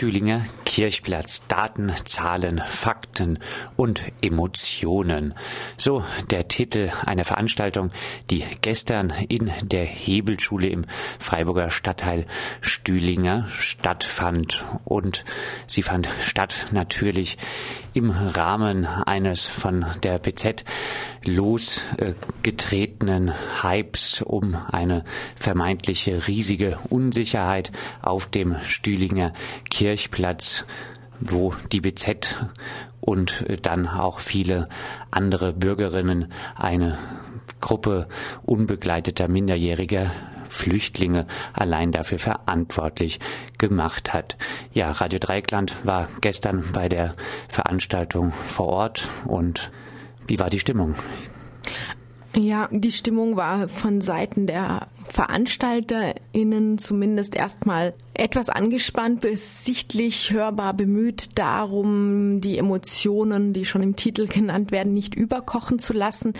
Stühlinger Kirchplatz. Daten, Zahlen, Fakten und Emotionen. So der Titel einer Veranstaltung, die gestern in der Hebelschule im Freiburger Stadtteil Stühlinger stattfand. Und sie fand statt natürlich im Rahmen eines von der BZ losgetretenen Hypes um eine vermeintliche riesige Unsicherheit auf dem Stühlinger Kirchplatz, wo die BZ und dann auch viele andere Bürgerinnen eine Gruppe unbegleiteter Minderjähriger Flüchtlinge allein dafür verantwortlich gemacht hat. Ja, Radio Dreikland war gestern bei der Veranstaltung vor Ort und wie war die Stimmung? Ja, die Stimmung war von Seiten der VeranstalterInnen zumindest erstmal etwas angespannt, sichtlich hörbar bemüht darum, die Emotionen, die schon im Titel genannt werden, nicht überkochen zu lassen.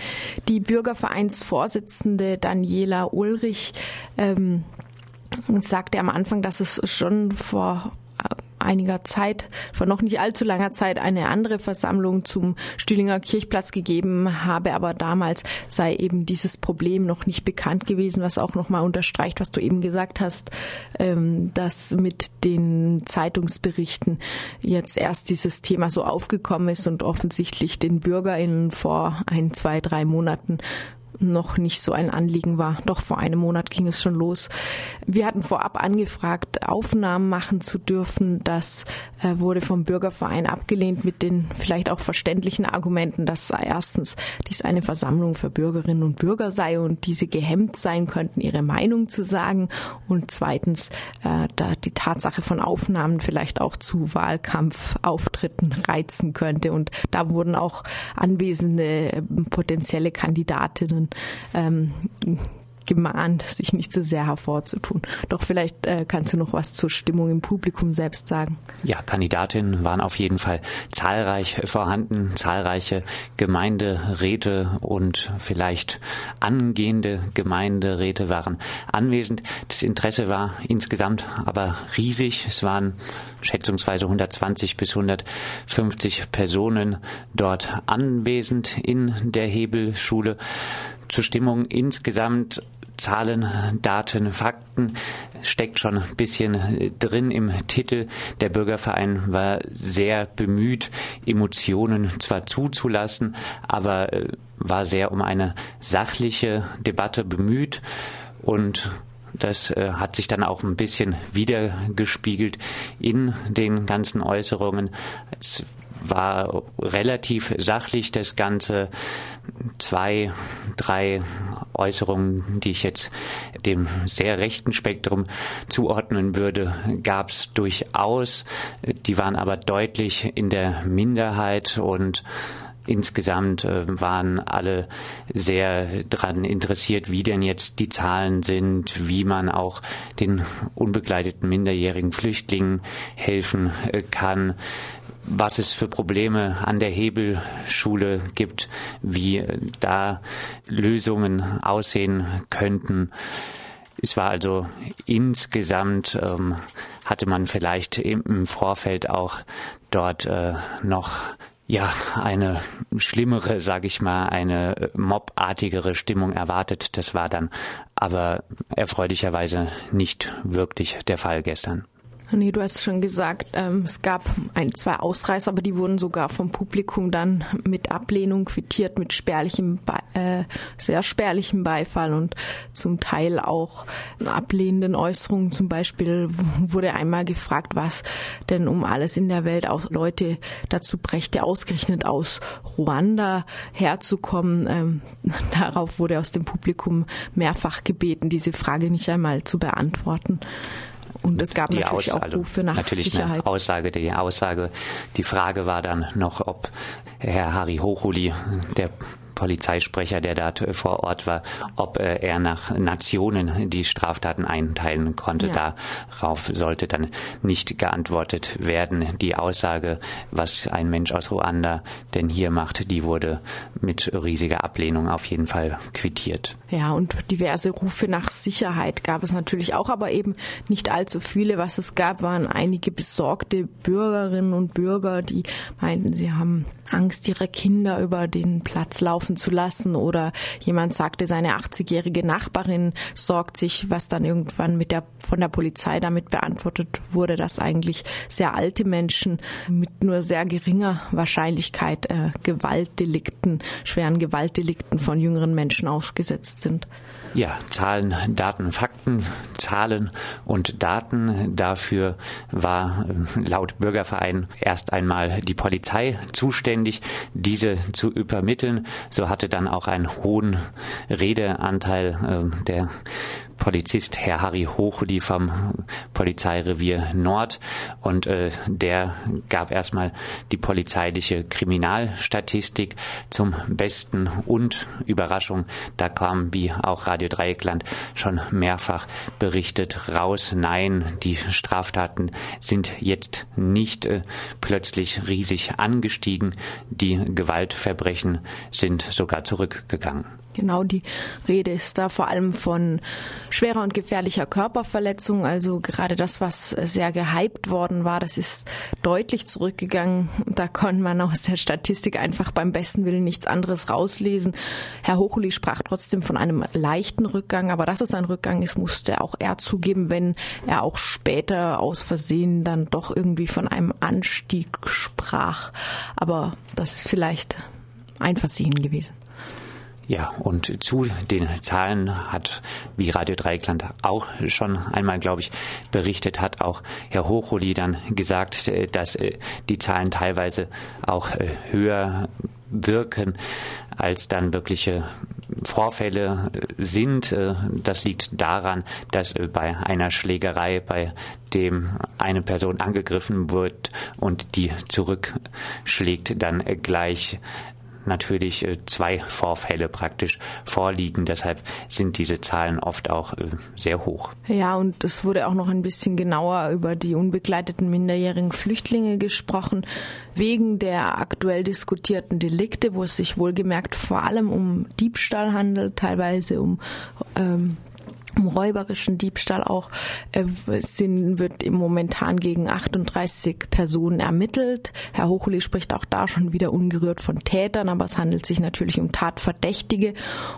Die Bürgervereinsvorsitzende Daniela Ulrich ähm, sagte am Anfang, dass es schon vor einiger Zeit, vor noch nicht allzu langer Zeit, eine andere Versammlung zum Stühlinger Kirchplatz gegeben habe, aber damals sei eben dieses Problem noch nicht bekannt gewesen, was auch nochmal unterstreicht, was du eben gesagt hast, ähm, dass mit den Zeitungsberichten jetzt erst dieses Thema so aufgekommen ist und offensichtlich den BürgerInnen vor ein, zwei, drei Monaten noch nicht so ein Anliegen war. Doch vor einem Monat ging es schon los. Wir hatten vorab angefragt, Aufnahmen machen zu dürfen. Das äh, wurde vom Bürgerverein abgelehnt mit den vielleicht auch verständlichen Argumenten, dass erstens dies eine Versammlung für Bürgerinnen und Bürger sei und diese gehemmt sein könnten, ihre Meinung zu sagen. Und zweitens, äh, da die Tatsache von Aufnahmen vielleicht auch zu Wahlkampfauftritten reizen könnte. Und da wurden auch anwesende äh, potenzielle Kandidatinnen ähm, gemahnt, sich nicht so sehr hervorzutun. Doch vielleicht äh, kannst du noch was zur Stimmung im Publikum selbst sagen. Ja, Kandidatinnen waren auf jeden Fall zahlreich vorhanden, zahlreiche Gemeinderäte und vielleicht angehende Gemeinderäte waren anwesend. Das Interesse war insgesamt aber riesig. Es waren schätzungsweise 120 bis 150 Personen dort anwesend in der Hebelschule zur Stimmung insgesamt Zahlen, Daten, Fakten steckt schon ein bisschen drin im Titel. Der Bürgerverein war sehr bemüht, Emotionen zwar zuzulassen, aber äh, war sehr um eine sachliche Debatte bemüht und das äh, hat sich dann auch ein bisschen wiedergespiegelt in den ganzen Äußerungen. Es war relativ sachlich das Ganze. Zwei, drei Äußerungen, die ich jetzt dem sehr rechten Spektrum zuordnen würde, gab es durchaus. Die waren aber deutlich in der Minderheit und Insgesamt äh, waren alle sehr daran interessiert, wie denn jetzt die Zahlen sind, wie man auch den unbegleiteten minderjährigen Flüchtlingen helfen äh, kann, was es für Probleme an der Hebelschule gibt, wie da Lösungen aussehen könnten. Es war also insgesamt, ähm, hatte man vielleicht im Vorfeld auch dort äh, noch ja, eine schlimmere, sage ich mal, eine mobartigere Stimmung erwartet. Das war dann aber erfreulicherweise nicht wirklich der Fall gestern. Nee, du hast schon gesagt, ähm, es gab ein, zwei Ausreißer, aber die wurden sogar vom Publikum dann mit Ablehnung quittiert, mit spärlichem, äh, sehr spärlichem Beifall und zum Teil auch ablehnenden Äußerungen. Zum Beispiel wurde einmal gefragt, was denn um alles in der Welt auch Leute dazu brächte, ausgerechnet aus Ruanda herzukommen. Ähm, darauf wurde aus dem Publikum mehrfach gebeten, diese Frage nicht einmal zu beantworten. Und es gab die natürlich Aussage, auch Rufe nach natürlich Sicherheit. Eine Aussage, die Aussage, die Frage war dann noch, ob Herr Harry Hochuli, der Polizeisprecher, der dort vor Ort war, ob er nach Nationen die Straftaten einteilen konnte. Ja. Darauf sollte dann nicht geantwortet werden. Die Aussage, was ein Mensch aus Ruanda denn hier macht, die wurde mit riesiger Ablehnung auf jeden Fall quittiert. Ja, und diverse Rufe nach Sicherheit gab es natürlich auch, aber eben nicht allzu viele. Was es gab, waren einige besorgte Bürgerinnen und Bürger, die meinten, sie haben Angst, ihre Kinder über den Platz laufen zu lassen oder jemand sagte, seine 80-jährige Nachbarin sorgt sich, was dann irgendwann mit der, von der Polizei damit beantwortet wurde, dass eigentlich sehr alte Menschen mit nur sehr geringer Wahrscheinlichkeit äh, Gewaltdelikten, schweren Gewaltdelikten von jüngeren Menschen ausgesetzt sind. Ja, Zahlen, Daten, Fakten, Zahlen und Daten. Dafür war äh, laut Bürgerverein erst einmal die Polizei zuständig, diese zu übermitteln. So hatte dann auch einen hohen Redeanteil äh, der Polizist Herr Harry Hochuli vom Polizeirevier Nord. Und äh, der gab erstmal die polizeiliche Kriminalstatistik zum Besten. Und Überraschung, da kam wie auch Radio Dreieckland schon mehrfach berichtet raus, nein, die Straftaten sind jetzt nicht äh, plötzlich riesig angestiegen, die Gewaltverbrechen sind sogar zurückgegangen. Genau, die Rede ist da vor allem von schwerer und gefährlicher Körperverletzung. Also gerade das, was sehr gehypt worden war, das ist deutlich zurückgegangen. Da konnte man aus der Statistik einfach beim besten Willen nichts anderes rauslesen. Herr Hochuli sprach trotzdem von einem leichten Rückgang, aber dass es ein Rückgang ist, musste auch er zugeben, wenn er auch später aus Versehen dann doch irgendwie von einem Anstieg sprach. Aber das ist vielleicht ein Versehen gewesen. Ja, und zu den Zahlen hat, wie Radio Dreikland auch schon einmal, glaube ich, berichtet hat, auch Herr Hochuli dann gesagt, äh, dass äh, die Zahlen teilweise auch äh, höher wirken, als dann wirkliche Vorfälle sind. Das liegt daran, dass bei einer Schlägerei, bei dem eine Person angegriffen wird und die zurückschlägt, dann gleich natürlich äh, zwei Vorfälle praktisch vorliegen. Deshalb sind diese Zahlen oft auch äh, sehr hoch. Ja, und es wurde auch noch ein bisschen genauer über die unbegleiteten minderjährigen Flüchtlinge gesprochen, wegen der aktuell diskutierten Delikte, wo es sich wohlgemerkt vor allem um Diebstahl handelt, teilweise um ähm, um räuberischen Diebstahl auch äh, sind, wird im momentan gegen 38 Personen ermittelt. Herr Hochuli spricht auch da schon wieder ungerührt von Tätern, aber es handelt sich natürlich um Tatverdächtige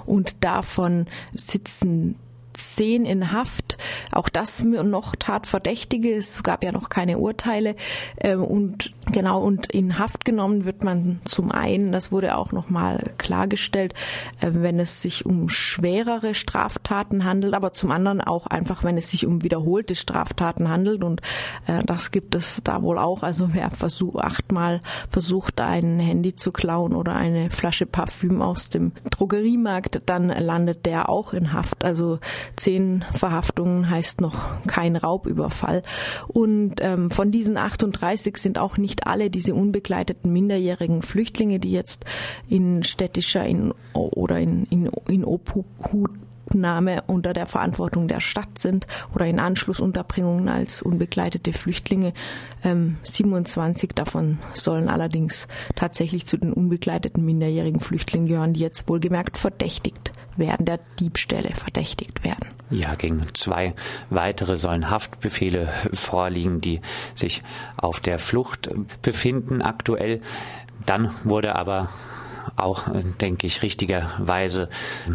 und davon sitzen zehn in Haft. Auch das noch Tatverdächtige. Es gab ja noch keine Urteile. Ähm, und genau, und in Haft genommen wird man zum einen, das wurde auch nochmal klargestellt, äh, wenn es sich um schwerere Straftaten handelt, aber zum anderen auch einfach, wenn es sich um wiederholte Straftaten handelt. Und äh, das gibt es da wohl auch. Also wer versucht, achtmal versucht, ein Handy zu klauen oder eine Flasche Parfüm aus dem Drogeriemarkt, dann landet der auch in Haft. Also Zehn Verhaftungen heißt noch kein Raubüberfall. Und ähm, von diesen 38 sind auch nicht alle diese unbegleiteten minderjährigen Flüchtlinge, die jetzt in städtischer in, oder in, in, in Obhut Obnahme unter der Verantwortung der Stadt sind oder in Anschlussunterbringungen als unbegleitete Flüchtlinge. Ähm, 27 davon sollen allerdings tatsächlich zu den unbegleiteten minderjährigen Flüchtlingen gehören, die jetzt wohlgemerkt verdächtigt werden, der Diebstähle verdächtigt werden. Ja, gegen zwei weitere sollen Haftbefehle vorliegen, die sich auf der Flucht befinden aktuell. Dann wurde aber auch, äh, denke ich, richtigerweise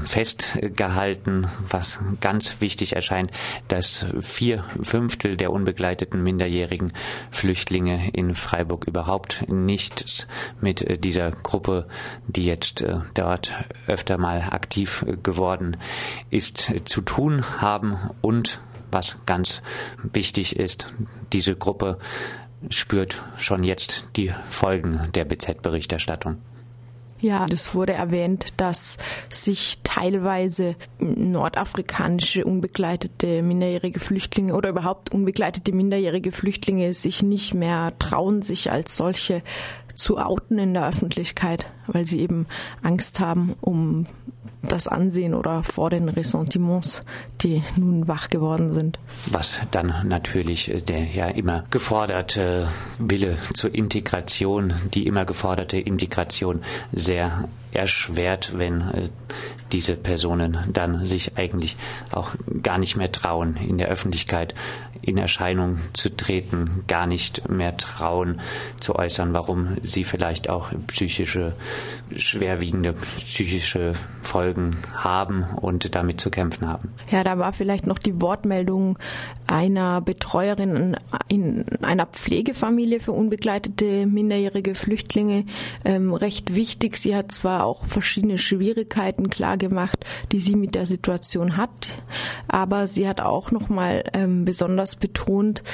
festgehalten, was ganz wichtig erscheint, dass vier Fünftel der unbegleiteten minderjährigen Flüchtlinge in Freiburg überhaupt nichts mit äh, dieser Gruppe, die jetzt äh, dort öfter mal aktiv geworden ist, zu tun haben und was ganz wichtig ist, diese Gruppe spürt schon jetzt die Folgen der BZ-Berichterstattung. Ja, das wurde erwähnt, dass sich teilweise nordafrikanische unbegleitete minderjährige Flüchtlinge oder überhaupt unbegleitete minderjährige Flüchtlinge sich nicht mehr trauen, sich als solche zu outen in der Öffentlichkeit, weil sie eben Angst haben um das Ansehen oder vor den Ressentiments, die nun wach geworden sind. Was dann natürlich der ja immer geforderte Wille zur Integration, die immer geforderte Integration sehr erschwert, wenn äh, diese Personen dann sich eigentlich auch gar nicht mehr trauen, in der Öffentlichkeit in Erscheinung zu treten, gar nicht mehr trauen zu äußern, warum sie vielleicht auch psychische, schwerwiegende psychische Folgen haben und damit zu kämpfen haben. Ja, da war vielleicht noch die Wortmeldung einer Betreuerin in einer Pflegefamilie für unbegleitete minderjährige Flüchtlinge ähm, recht wichtig. Sie hat zwar auch verschiedene Schwierigkeiten klargemacht, die sie mit der Situation hat, aber sie hat auch noch mal ähm, besonders betont,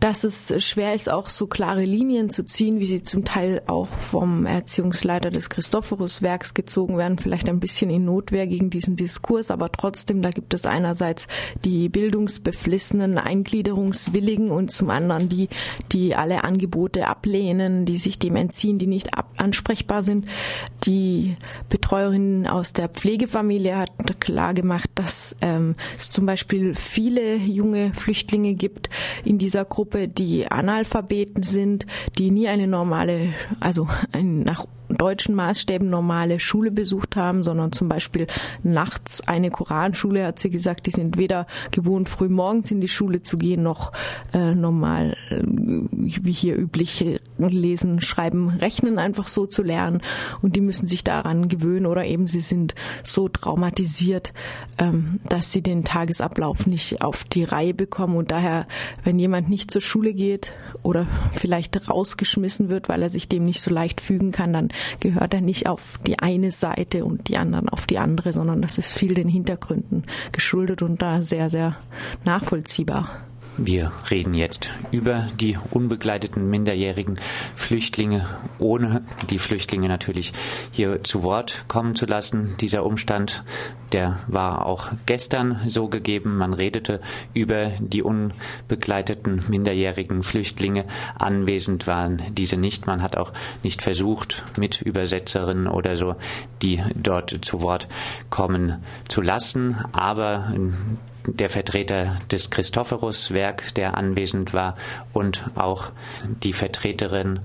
dass es schwer ist, auch so klare Linien zu ziehen, wie sie zum Teil auch vom Erziehungsleiter des Christophorus-Werks gezogen werden, vielleicht ein bisschen in Notwehr gegen diesen Diskurs, aber trotzdem, da gibt es einerseits die bildungsbeflissenen, eingliederungswilligen und zum anderen die, die alle Angebote ablehnen, die sich dem entziehen, die nicht ansprechbar sind. Die Betreuerin aus der Pflegefamilie hat klar gemacht, dass ähm, es zum Beispiel viele junge Flüchtlinge gibt in dieser Gruppe, Gruppe, die Analphabeten sind, die nie eine normale, also ein, nach deutschen Maßstäben normale Schule besucht haben, sondern zum Beispiel nachts eine Koranschule, hat sie gesagt, die sind weder gewohnt, früh morgens in die Schule zu gehen, noch äh, normal, äh, wie hier üblich, lesen, schreiben, rechnen einfach so zu lernen. Und die müssen sich daran gewöhnen oder eben sie sind so traumatisiert, ähm, dass sie den Tagesablauf nicht auf die Reihe bekommen. Und daher, wenn jemand nicht zur Schule geht oder vielleicht rausgeschmissen wird, weil er sich dem nicht so leicht fügen kann, dann gehört er nicht auf die eine Seite und die anderen auf die andere, sondern das ist viel den Hintergründen geschuldet und da sehr, sehr nachvollziehbar. Wir reden jetzt über die unbegleiteten minderjährigen Flüchtlinge, ohne die Flüchtlinge natürlich hier zu Wort kommen zu lassen. Dieser Umstand, der war auch gestern so gegeben. Man redete über die unbegleiteten minderjährigen Flüchtlinge. Anwesend waren diese nicht. Man hat auch nicht versucht, mit Übersetzerinnen oder so, die dort zu Wort kommen zu lassen. Aber der Vertreter des Christophorus-Werk, der anwesend war, und auch die Vertreterin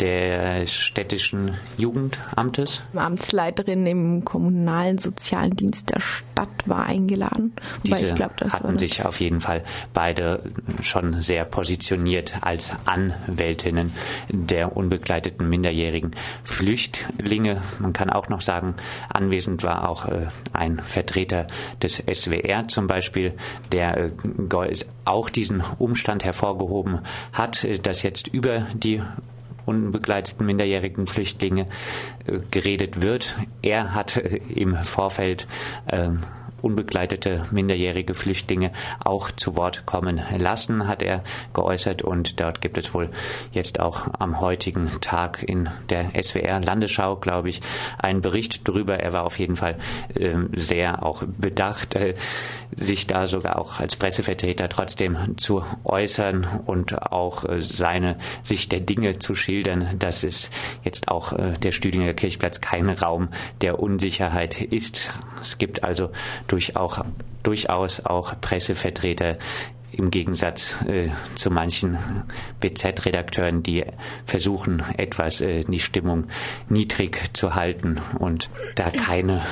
des städtischen Jugendamtes. Amtsleiterin im kommunalen sozialen Dienst der Stadt war eingeladen. Diese ich glaub, hatten sich auf jeden Fall beide schon sehr positioniert als Anwältinnen der unbegleiteten minderjährigen Flüchtlinge. Man kann auch noch sagen, anwesend war auch äh, ein Vertreter des SWR zum Beispiel, der äh, auch diesen Umstand hervorgehoben hat, äh, dass jetzt über die unbegleiteten minderjährigen Flüchtlinge äh, geredet wird. Er hat äh, im Vorfeld ähm, unbegleitete minderjährige Flüchtlinge auch zu Wort kommen lassen, hat er geäußert. Und dort gibt es wohl jetzt auch am heutigen Tag in der SWR Landesschau, glaube ich, einen Bericht darüber. Er war auf jeden Fall äh, sehr auch bedacht, äh, sich da sogar auch als Pressevertreter trotzdem zu äußern und auch äh, seine Sicht der Dinge zu schildern. dass es jetzt auch äh, der Stüdinger Kirchplatz kein Raum der Unsicherheit ist. Es gibt also durch auch, durchaus auch Pressevertreter im Gegensatz äh, zu manchen BZ-Redakteuren, die versuchen, etwas äh, die Stimmung niedrig zu halten und da keine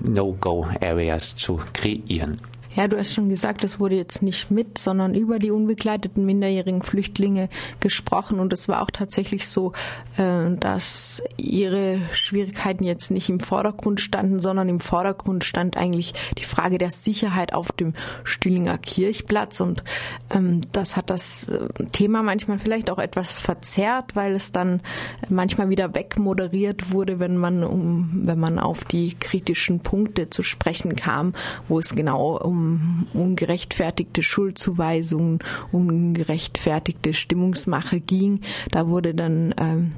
No-Go-Areas zu kreieren. Ja, du hast schon gesagt, es wurde jetzt nicht mit, sondern über die unbegleiteten minderjährigen Flüchtlinge gesprochen. Und es war auch tatsächlich so, äh, dass ihre Schwierigkeiten jetzt nicht im Vordergrund standen, sondern im Vordergrund stand eigentlich die Frage der Sicherheit auf dem Stühlinger Kirchplatz. Und ähm, das hat das äh, Thema manchmal vielleicht auch etwas verzerrt, weil es dann manchmal wieder wegmoderiert wurde, wenn man um, wenn man auf die kritischen Punkte zu sprechen kam, wo es genau um ungerechtfertigte Schuldzuweisungen, ungerechtfertigte Stimmungsmache ging. Da wurde dann ähm,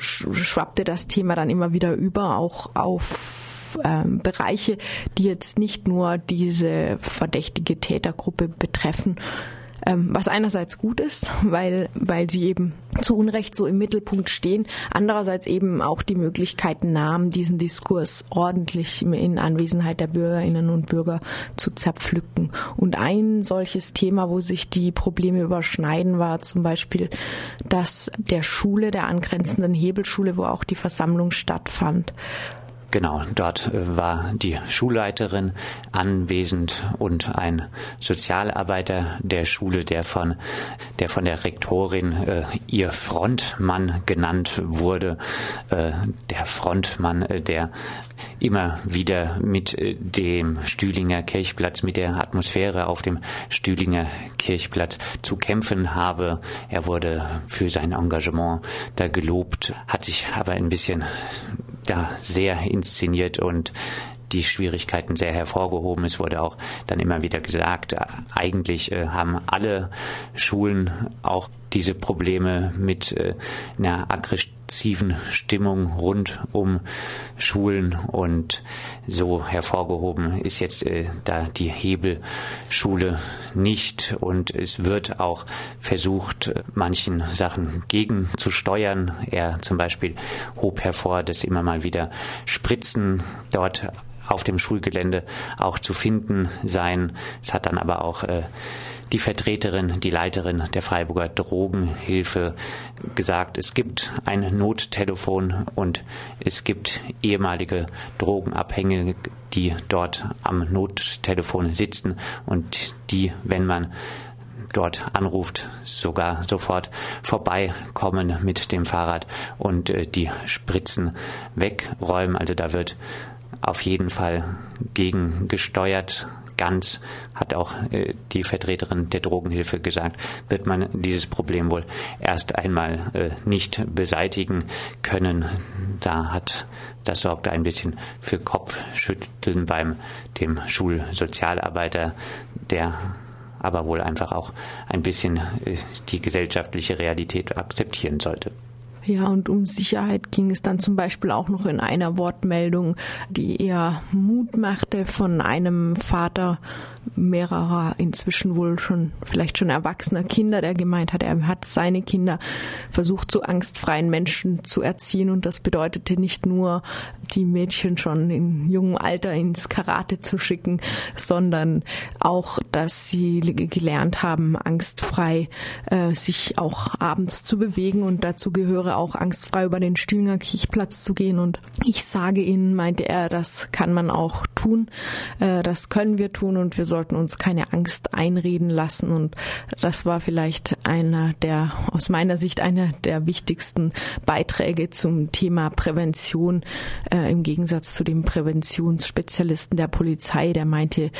schwappte das Thema dann immer wieder über, auch auf ähm, Bereiche, die jetzt nicht nur diese verdächtige Tätergruppe betreffen. Ähm, was einerseits gut ist, weil, weil sie eben zu Unrecht so im Mittelpunkt stehen, andererseits eben auch die Möglichkeiten nahmen, diesen Diskurs ordentlich in Anwesenheit der Bürgerinnen und Bürger zu zerpflücken. Und ein solches Thema, wo sich die Probleme überschneiden, war zum Beispiel dass der Schule, der angrenzenden Hebelschule, wo auch die Versammlung stattfand. Genau, dort äh, war die Schulleiterin anwesend und ein Sozialarbeiter der Schule, der von der von der Rektorin äh, ihr Frontmann genannt wurde, äh, der Frontmann, äh, der immer wieder mit äh, dem Stühlinger Kirchplatz, mit der Atmosphäre auf dem Stühlinger Kirchplatz zu kämpfen habe. Er wurde für sein Engagement da gelobt, hat sich aber ein bisschen da sehr inszeniert und die Schwierigkeiten sehr hervorgehoben. Es wurde auch dann immer wieder gesagt, eigentlich äh, haben alle Schulen auch diese Probleme mit äh, einer aggressiven Stimmung rund um Schulen und so hervorgehoben ist jetzt äh, da die Hebelschule nicht und es wird auch versucht, manchen Sachen gegenzusteuern. Er zum Beispiel hob hervor, dass immer mal wieder Spritzen dort auf dem Schulgelände auch zu finden sein. Es hat dann aber auch äh, die Vertreterin, die Leiterin der Freiburger Drogenhilfe gesagt, es gibt ein Nottelefon und es gibt ehemalige Drogenabhängige, die dort am Nottelefon sitzen und die, wenn man dort anruft, sogar sofort vorbeikommen mit dem Fahrrad und äh, die Spritzen wegräumen. Also da wird auf jeden Fall gegengesteuert. Ganz, hat auch äh, die Vertreterin der Drogenhilfe gesagt, wird man dieses Problem wohl erst einmal äh, nicht beseitigen können. Da hat, das sorgte ein bisschen für Kopfschütteln beim dem Schulsozialarbeiter, der aber wohl einfach auch ein bisschen äh, die gesellschaftliche Realität akzeptieren sollte. Ja, und um Sicherheit ging es dann zum Beispiel auch noch in einer Wortmeldung, die eher Mut machte von einem Vater mehrerer inzwischen wohl schon vielleicht schon erwachsener Kinder, der gemeint hat, er hat seine Kinder versucht, zu angstfreien Menschen zu erziehen. Und das bedeutete nicht nur, die Mädchen schon in jungem Alter ins Karate zu schicken, sondern auch, dass sie gelernt haben, angstfrei äh, sich auch abends zu bewegen. Und dazu gehöre auch angstfrei über den Stühlinger Kirchplatz zu gehen. Und ich sage Ihnen, meinte er, das kann man auch tun, äh, das können wir tun. Und wir sollten uns keine Angst einreden lassen. Und das war vielleicht einer der, aus meiner Sicht, einer der wichtigsten Beiträge zum Thema Prävention, äh, im Gegensatz zu dem Präventionsspezialisten der Polizei, der meinte,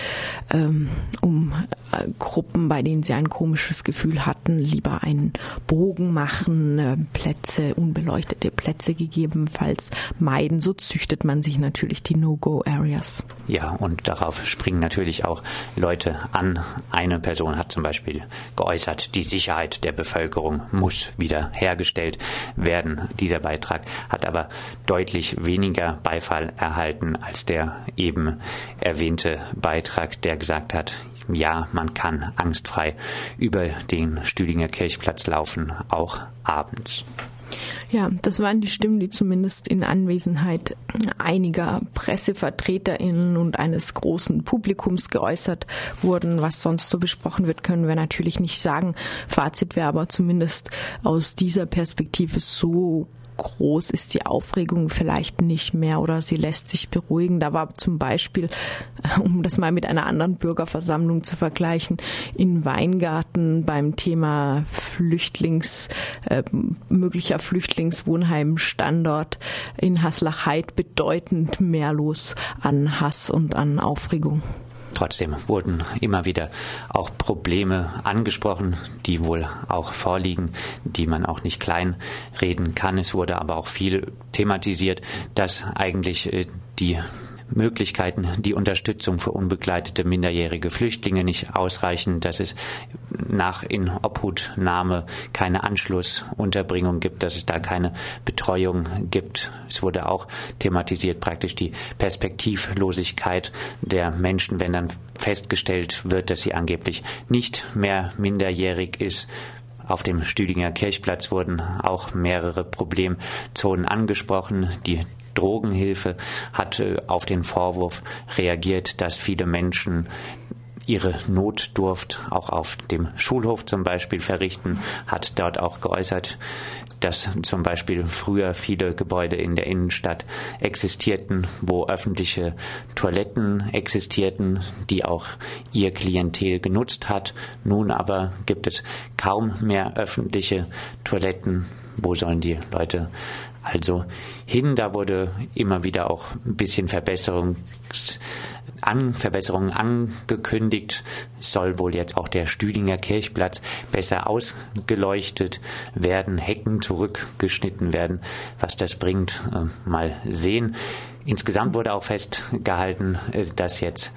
ähm, um äh, Gruppen, bei denen sie ein komisches Gefühl hatten, lieber einen Bogen machen, äh, Plätze, unbeleuchtete Plätze gegebenenfalls meiden. So züchtet man sich natürlich die No-Go-Areas. Ja, und darauf springen natürlich auch Leute an. Eine Person hat zum Beispiel geäußert, die Sicherheit der Bevölkerung muss wieder hergestellt werden. Dieser Beitrag hat aber deutlich weniger Beifall erhalten als der eben erwähnte Beitrag, der gesagt hat, ja, man kann angstfrei über den Stühlinger Kirchplatz laufen, auch abends. Ja, das waren die Stimmen, die zumindest in Anwesenheit einiger PressevertreterInnen und eines großen Publikums geäußert wurden. Was sonst so besprochen wird, können wir natürlich nicht sagen. Fazit wäre aber zumindest aus dieser Perspektive so groß ist die Aufregung vielleicht nicht mehr oder sie lässt sich beruhigen. Da war zum Beispiel, äh, um das mal mit einer anderen Bürgerversammlung zu vergleichen, in Weingarten beim Thema Flüchtlings, äh, möglicher Flüchtlingswohnheimstandort in Haslach-Heid bedeutend mehr los an Hass und an Aufregung. Trotzdem wurden immer wieder auch Probleme angesprochen, die wohl auch vorliegen, die man auch nicht klein reden kann. Es wurde aber auch viel thematisiert, dass eigentlich äh, die Möglichkeiten, die Unterstützung für unbegleitete minderjährige Flüchtlinge nicht ausreichen, dass es nach Inobhutnahme keine Anschlussunterbringung gibt, dass es da keine Betreuung gibt. Es wurde auch thematisiert praktisch die Perspektivlosigkeit der Menschen, wenn dann festgestellt wird, dass sie angeblich nicht mehr minderjährig ist, auf dem Stüdinger Kirchplatz wurden auch mehrere Problemzonen angesprochen. Die Drogenhilfe hat äh, auf den Vorwurf reagiert, dass viele Menschen ihre Notdurft auch auf dem Schulhof zum Beispiel verrichten, hat dort auch geäußert, dass zum Beispiel früher viele Gebäude in der Innenstadt existierten, wo öffentliche Toiletten existierten, die auch ihr Klientel genutzt hat. Nun aber gibt es kaum mehr öffentliche Toiletten. Wo sollen die Leute also hin? Da wurde immer wieder auch ein bisschen Verbesserungs an Verbesserungen angekündigt. soll wohl jetzt auch der Stüdinger Kirchplatz besser ausgeleuchtet werden, Hecken zurückgeschnitten werden. Was das bringt, äh, mal sehen. Insgesamt wurde auch festgehalten, äh, dass jetzt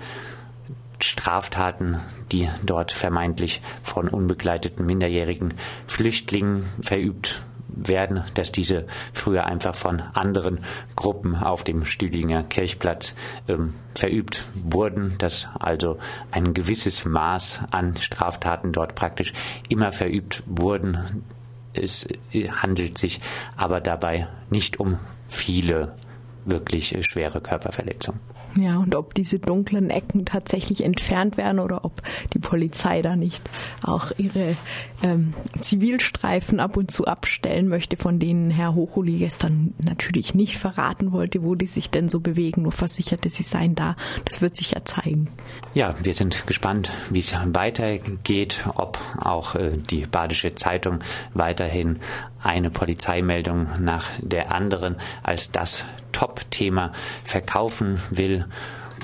Straftaten, die dort vermeintlich von unbegleiteten minderjährigen Flüchtlingen verübt werden, dass diese früher einfach von anderen Gruppen auf dem Stühlinger Kirchplatz ähm, verübt wurden, dass also ein gewisses Maß an Straftaten dort praktisch immer verübt wurden. Es handelt sich aber dabei nicht um viele wirklich schwere Körperverletzungen. Ja, und ob diese dunklen Ecken tatsächlich entfernt werden oder ob die Polizei da nicht auch ihre ähm, Zivilstreifen ab und zu abstellen möchte, von denen Herr Hochuli gestern natürlich nicht verraten wollte, wo die sich denn so bewegen, nur versicherte, sie seien da. Das wird sich ja zeigen. Ja, wir sind gespannt, wie es weitergeht, ob auch äh, die Badische Zeitung weiterhin eine Polizeimeldung nach der anderen als das Top-Thema verkaufen will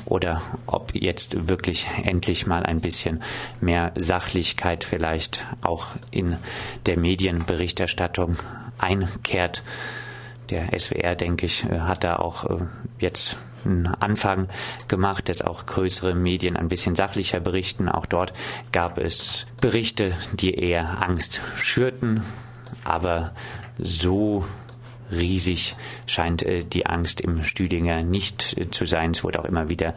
oder ob jetzt wirklich endlich mal ein bisschen mehr Sachlichkeit vielleicht auch in der Medienberichterstattung einkehrt. Der SWR, denke ich, hat da auch äh, jetzt einen Anfang gemacht, dass auch größere Medien ein bisschen sachlicher berichten. Auch dort gab es Berichte, die eher Angst schürten, aber so riesig scheint äh, die Angst im Stüdinger nicht äh, zu sein. Es wurde auch immer wieder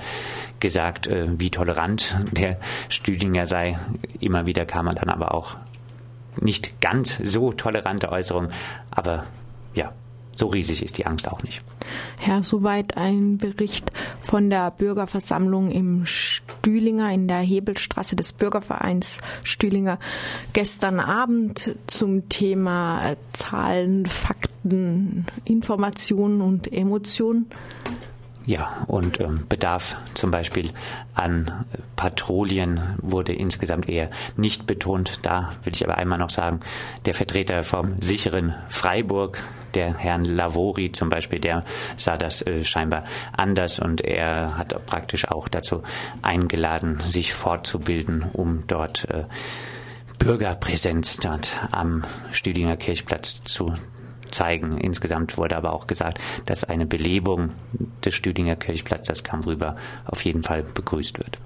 gesagt, äh, wie tolerant der Stüdinger sei. Immer wieder kam man dann aber auch nicht ganz so tolerante Äußerungen. Aber ja, so riesig ist die Angst auch nicht. Ja, soweit ein Bericht von der Bürgerversammlung im Stühlinger in der Hebelstraße des Bürgervereins Stühlinger gestern Abend zum Thema Zahlen, Fakten, Informationen und Emotionen. Ja, und ähm, Bedarf zum Beispiel an Patrouillen wurde insgesamt eher nicht betont. Da will ich aber einmal noch sagen, der Vertreter vom sicheren Freiburg, der Herrn Lavori zum Beispiel, der sah das äh, scheinbar anders und er hat praktisch auch dazu eingeladen, sich fortzubilden, um dort äh, Bürgerpräsenz dort am Stüdinger Kirchplatz zu zeigen. Insgesamt wurde aber auch gesagt, dass eine Belebung des Stüdinger Kirchplatzes Kamp rüber auf jeden Fall begrüßt wird.